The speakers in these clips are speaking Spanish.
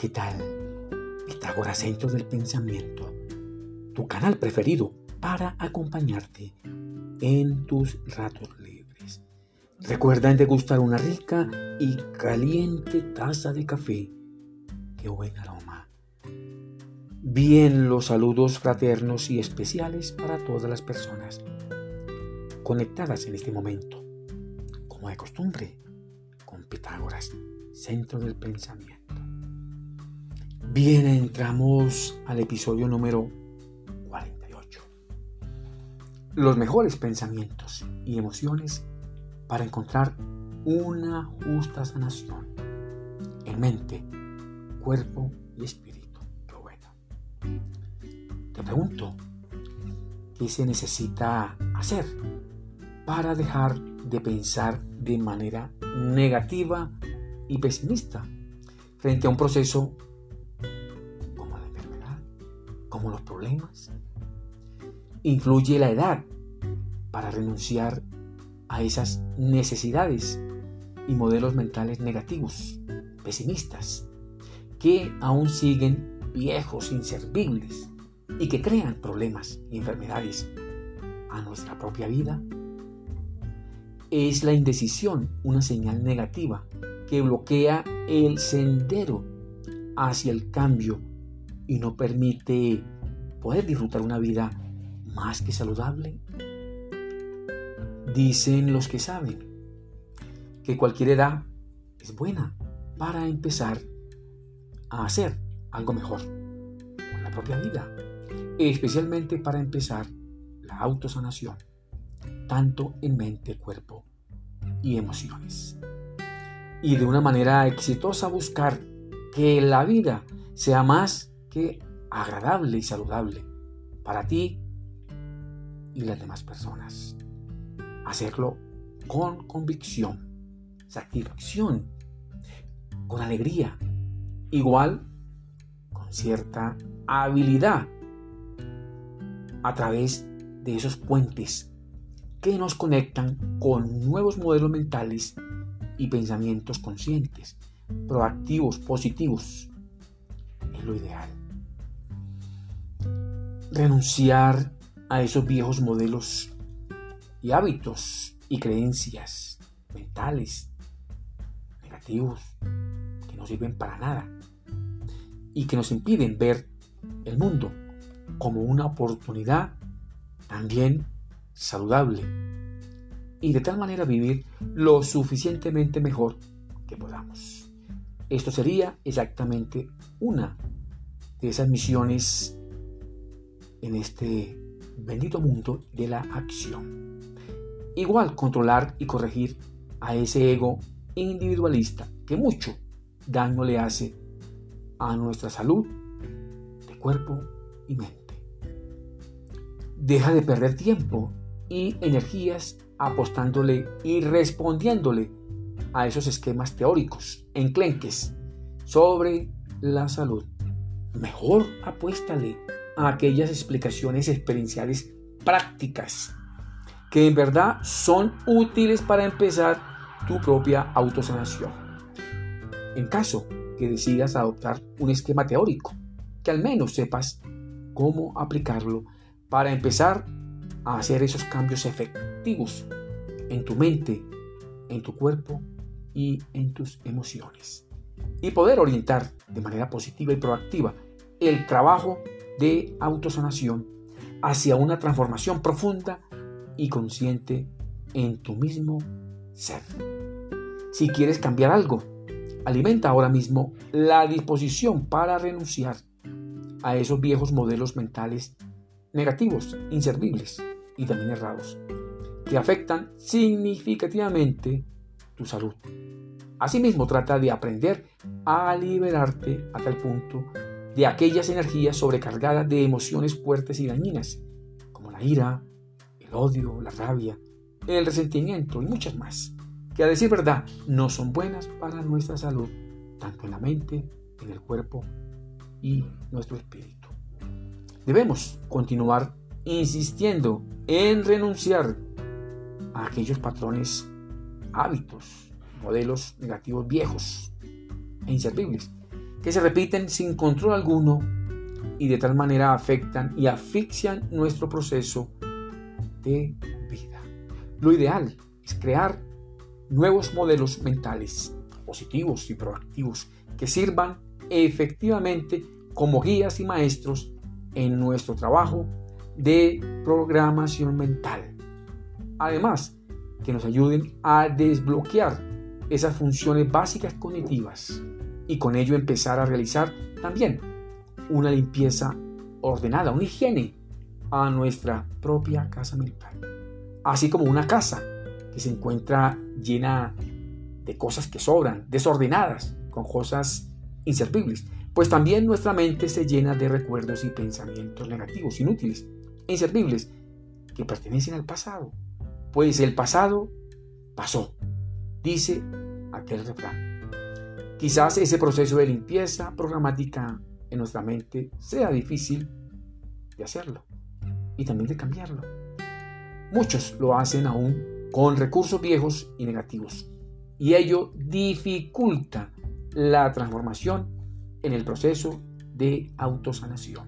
¿qué tal? Pitágoras Centro del Pensamiento, tu canal preferido para acompañarte en tus ratos libres. Recuerda degustar una rica y caliente taza de café. ¡Qué buen aroma! Bien los saludos fraternos y especiales para todas las personas conectadas en este momento, como de costumbre, con Pitágoras, centro del pensamiento. Bien, entramos al episodio número 48. Los mejores pensamientos y emociones para encontrar una justa sanación en mente, cuerpo y espíritu. Qué bueno. Te pregunto, ¿qué se necesita hacer para dejar de pensar de manera negativa y pesimista frente a un proceso problemas. Influye la edad para renunciar a esas necesidades y modelos mentales negativos, pesimistas, que aún siguen viejos, inservibles y que crean problemas y enfermedades a nuestra propia vida. Es la indecisión una señal negativa que bloquea el sendero hacia el cambio y no permite poder disfrutar una vida más que saludable? Dicen los que saben que cualquier edad es buena para empezar a hacer algo mejor con la propia vida, especialmente para empezar la autosanación, tanto en mente, cuerpo y emociones. Y de una manera exitosa buscar que la vida sea más que agradable y saludable para ti y las demás personas. Hacerlo con convicción, satisfacción, con alegría, igual con cierta habilidad a través de esos puentes que nos conectan con nuevos modelos mentales y pensamientos conscientes, proactivos, positivos. Es lo ideal renunciar a esos viejos modelos y hábitos y creencias mentales negativos que no sirven para nada y que nos impiden ver el mundo como una oportunidad también saludable y de tal manera vivir lo suficientemente mejor que podamos. Esto sería exactamente una de esas misiones en este bendito mundo de la acción. Igual controlar y corregir a ese ego individualista que mucho daño le hace a nuestra salud de cuerpo y mente. Deja de perder tiempo y energías apostándole y respondiéndole a esos esquemas teóricos enclenques sobre la salud. Mejor apuéstale a aquellas explicaciones experienciales prácticas que en verdad son útiles para empezar tu propia autosanación. En caso que decidas adoptar un esquema teórico, que al menos sepas cómo aplicarlo para empezar a hacer esos cambios efectivos en tu mente, en tu cuerpo y en tus emociones. Y poder orientar de manera positiva y proactiva el trabajo de autosanación hacia una transformación profunda y consciente en tu mismo ser. Si quieres cambiar algo, alimenta ahora mismo la disposición para renunciar a esos viejos modelos mentales negativos, inservibles y también errados, que afectan significativamente tu salud. Asimismo, trata de aprender a liberarte a tal punto de aquellas energías sobrecargadas de emociones fuertes y dañinas, como la ira, el odio, la rabia, el resentimiento y muchas más, que a decir verdad no son buenas para nuestra salud, tanto en la mente, en el cuerpo y nuestro espíritu. Debemos continuar insistiendo en renunciar a aquellos patrones, hábitos, modelos negativos viejos e inservibles que se repiten sin control alguno y de tal manera afectan y asfixian nuestro proceso de vida. Lo ideal es crear nuevos modelos mentales positivos y proactivos que sirvan efectivamente como guías y maestros en nuestro trabajo de programación mental. Además, que nos ayuden a desbloquear esas funciones básicas cognitivas y con ello empezar a realizar también una limpieza ordenada, una higiene a nuestra propia casa mental. Así como una casa que se encuentra llena de cosas que sobran, desordenadas, con cosas inservibles, pues también nuestra mente se llena de recuerdos y pensamientos negativos, inútiles, inservibles, que pertenecen al pasado. Pues el pasado pasó, dice aquel refrán. Quizás ese proceso de limpieza programática en nuestra mente sea difícil de hacerlo y también de cambiarlo. Muchos lo hacen aún con recursos viejos y negativos y ello dificulta la transformación en el proceso de autosanación.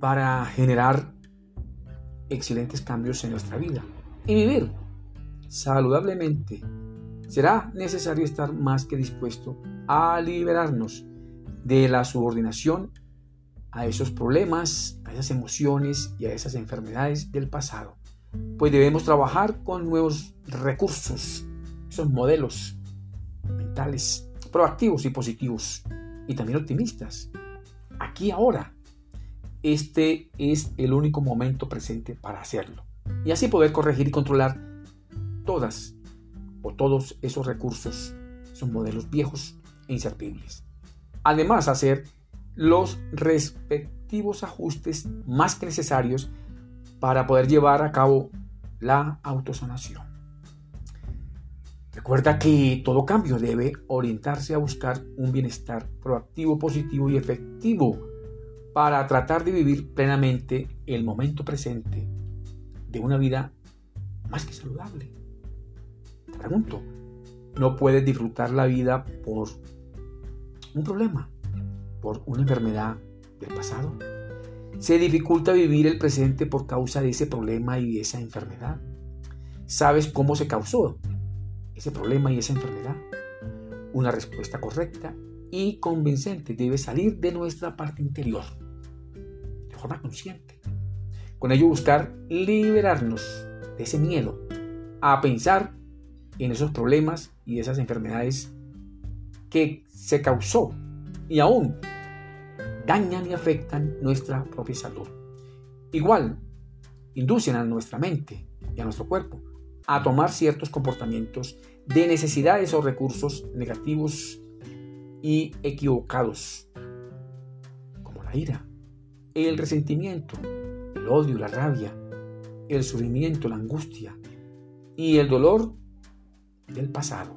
Para generar excelentes cambios en nuestra vida y vivir saludablemente, será necesario estar más que dispuesto a liberarnos de la subordinación a esos problemas, a esas emociones y a esas enfermedades del pasado pues debemos trabajar con nuevos recursos, esos modelos mentales proactivos y positivos y también optimistas. Aquí ahora, este es el único momento presente para hacerlo y así poder corregir y controlar todas o todos esos recursos, esos modelos viejos e inservibles. Además, hacer los respectivos ajustes más que necesarios para poder llevar a cabo la autosanación. Recuerda que todo cambio debe orientarse a buscar un bienestar proactivo, positivo y efectivo para tratar de vivir plenamente el momento presente de una vida más que saludable. Pregunto, ¿no puedes disfrutar la vida por un problema, por una enfermedad del pasado? Se dificulta vivir el presente por causa de ese problema y de esa enfermedad. ¿Sabes cómo se causó ese problema y esa enfermedad? Una respuesta correcta y convincente debe salir de nuestra parte interior, de forma consciente. Con ello buscar liberarnos de ese miedo a pensar en esos problemas y esas enfermedades que se causó y aún dañan y afectan nuestra propia salud. Igual, inducen a nuestra mente y a nuestro cuerpo a tomar ciertos comportamientos de necesidades o recursos negativos y equivocados, como la ira, el resentimiento, el odio, la rabia, el sufrimiento, la angustia y el dolor del pasado,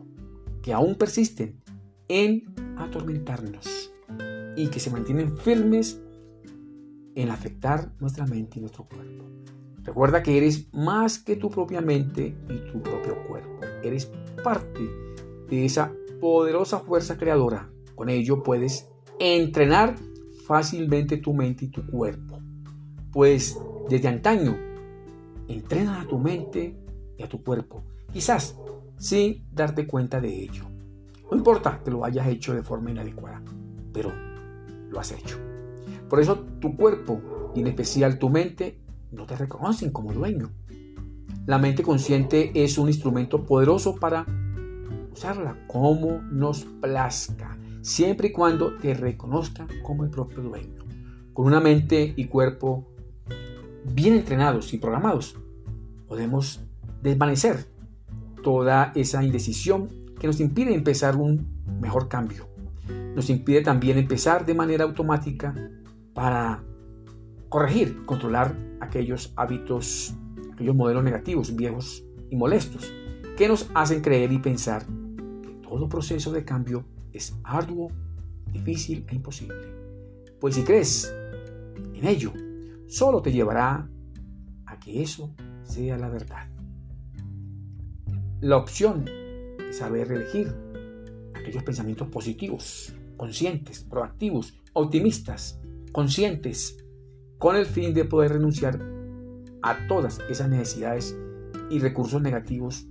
que aún persisten en atormentarnos y que se mantienen firmes en afectar nuestra mente y nuestro cuerpo. Recuerda que eres más que tu propia mente y tu propio cuerpo. Eres parte de esa poderosa fuerza creadora. Con ello puedes entrenar fácilmente tu mente y tu cuerpo. Pues desde antaño, entrena a tu mente y a tu cuerpo. Quizás sin darte cuenta de ello. No importa que lo hayas hecho de forma inadecuada, pero lo has hecho. Por eso tu cuerpo y en especial tu mente no te reconocen como dueño. La mente consciente es un instrumento poderoso para usarla como nos plazca, siempre y cuando te reconozca como el propio dueño. Con una mente y cuerpo bien entrenados y programados, podemos desvanecer toda esa indecisión que nos impide empezar un mejor cambio nos impide también empezar de manera automática para corregir, controlar aquellos hábitos, aquellos modelos negativos, viejos y molestos, que nos hacen creer y pensar que todo proceso de cambio es arduo, difícil e imposible. Pues si crees en ello, solo te llevará a que eso sea la verdad. La opción de saber elegir aquellos pensamientos positivos, conscientes, proactivos, optimistas, conscientes, con el fin de poder renunciar a todas esas necesidades y recursos negativos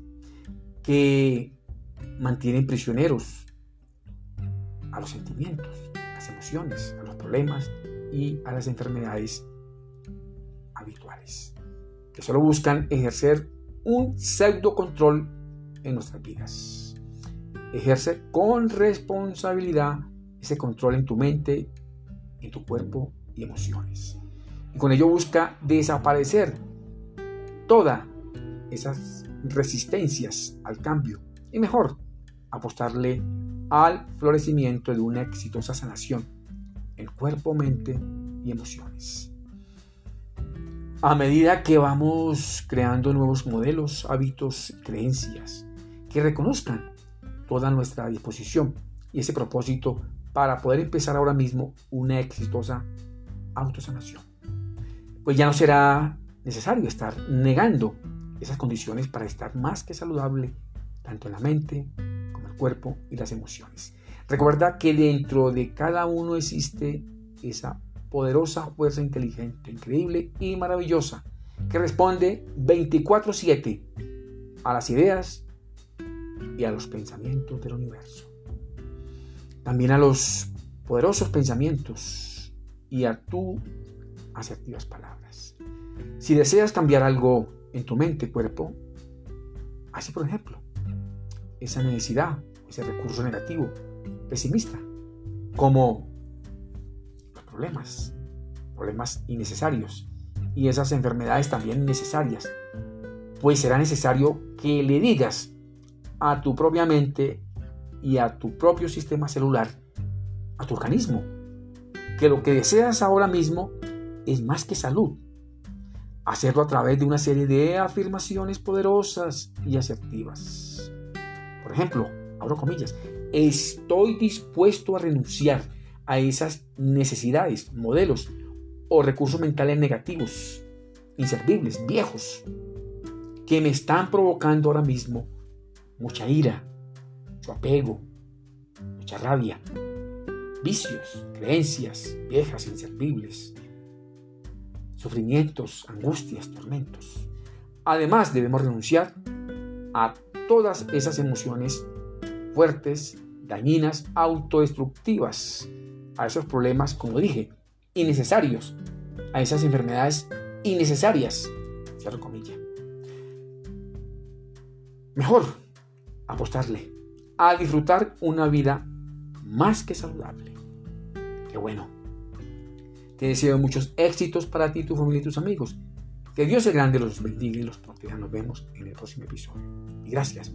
que mantienen prisioneros a los sentimientos, a las emociones, a los problemas y a las enfermedades habituales, que solo buscan ejercer un pseudo control en nuestras vidas. Ejerce con responsabilidad ese control en tu mente, en tu cuerpo y emociones. Y con ello busca desaparecer todas esas resistencias al cambio y mejor apostarle al florecimiento de una exitosa sanación en cuerpo, mente y emociones. A medida que vamos creando nuevos modelos, hábitos, creencias que reconozcan toda nuestra disposición y ese propósito para poder empezar ahora mismo una exitosa autosanación. Pues ya no será necesario estar negando esas condiciones para estar más que saludable, tanto en la mente como el cuerpo y las emociones. Recuerda que dentro de cada uno existe esa poderosa fuerza inteligente, increíble y maravillosa, que responde 24/7 a las ideas y a los pensamientos del universo. También a los poderosos pensamientos y a tus asertivas palabras. Si deseas cambiar algo en tu mente, cuerpo, así por ejemplo, esa necesidad, ese recurso negativo, pesimista, como los problemas, problemas innecesarios y esas enfermedades también necesarias, pues será necesario que le digas a tu propia mente y a tu propio sistema celular, a tu organismo, que lo que deseas ahora mismo es más que salud. Hacerlo a través de una serie de afirmaciones poderosas y asertivas. Por ejemplo, abro comillas, estoy dispuesto a renunciar a esas necesidades, modelos o recursos mentales negativos, inservibles, viejos, que me están provocando ahora mismo mucha ira, mucho apego, mucha rabia, vicios, creencias viejas, inservibles, sufrimientos, angustias, tormentos. Además debemos renunciar a todas esas emociones fuertes, dañinas, autodestructivas, a esos problemas, como dije, innecesarios, a esas enfermedades innecesarias. Mejor apostarle a disfrutar una vida más que saludable. Qué bueno. Te deseo muchos éxitos para ti, tu familia y tus amigos. Que Dios el grande los bendiga y los proteja. Nos vemos en el próximo episodio. Y gracias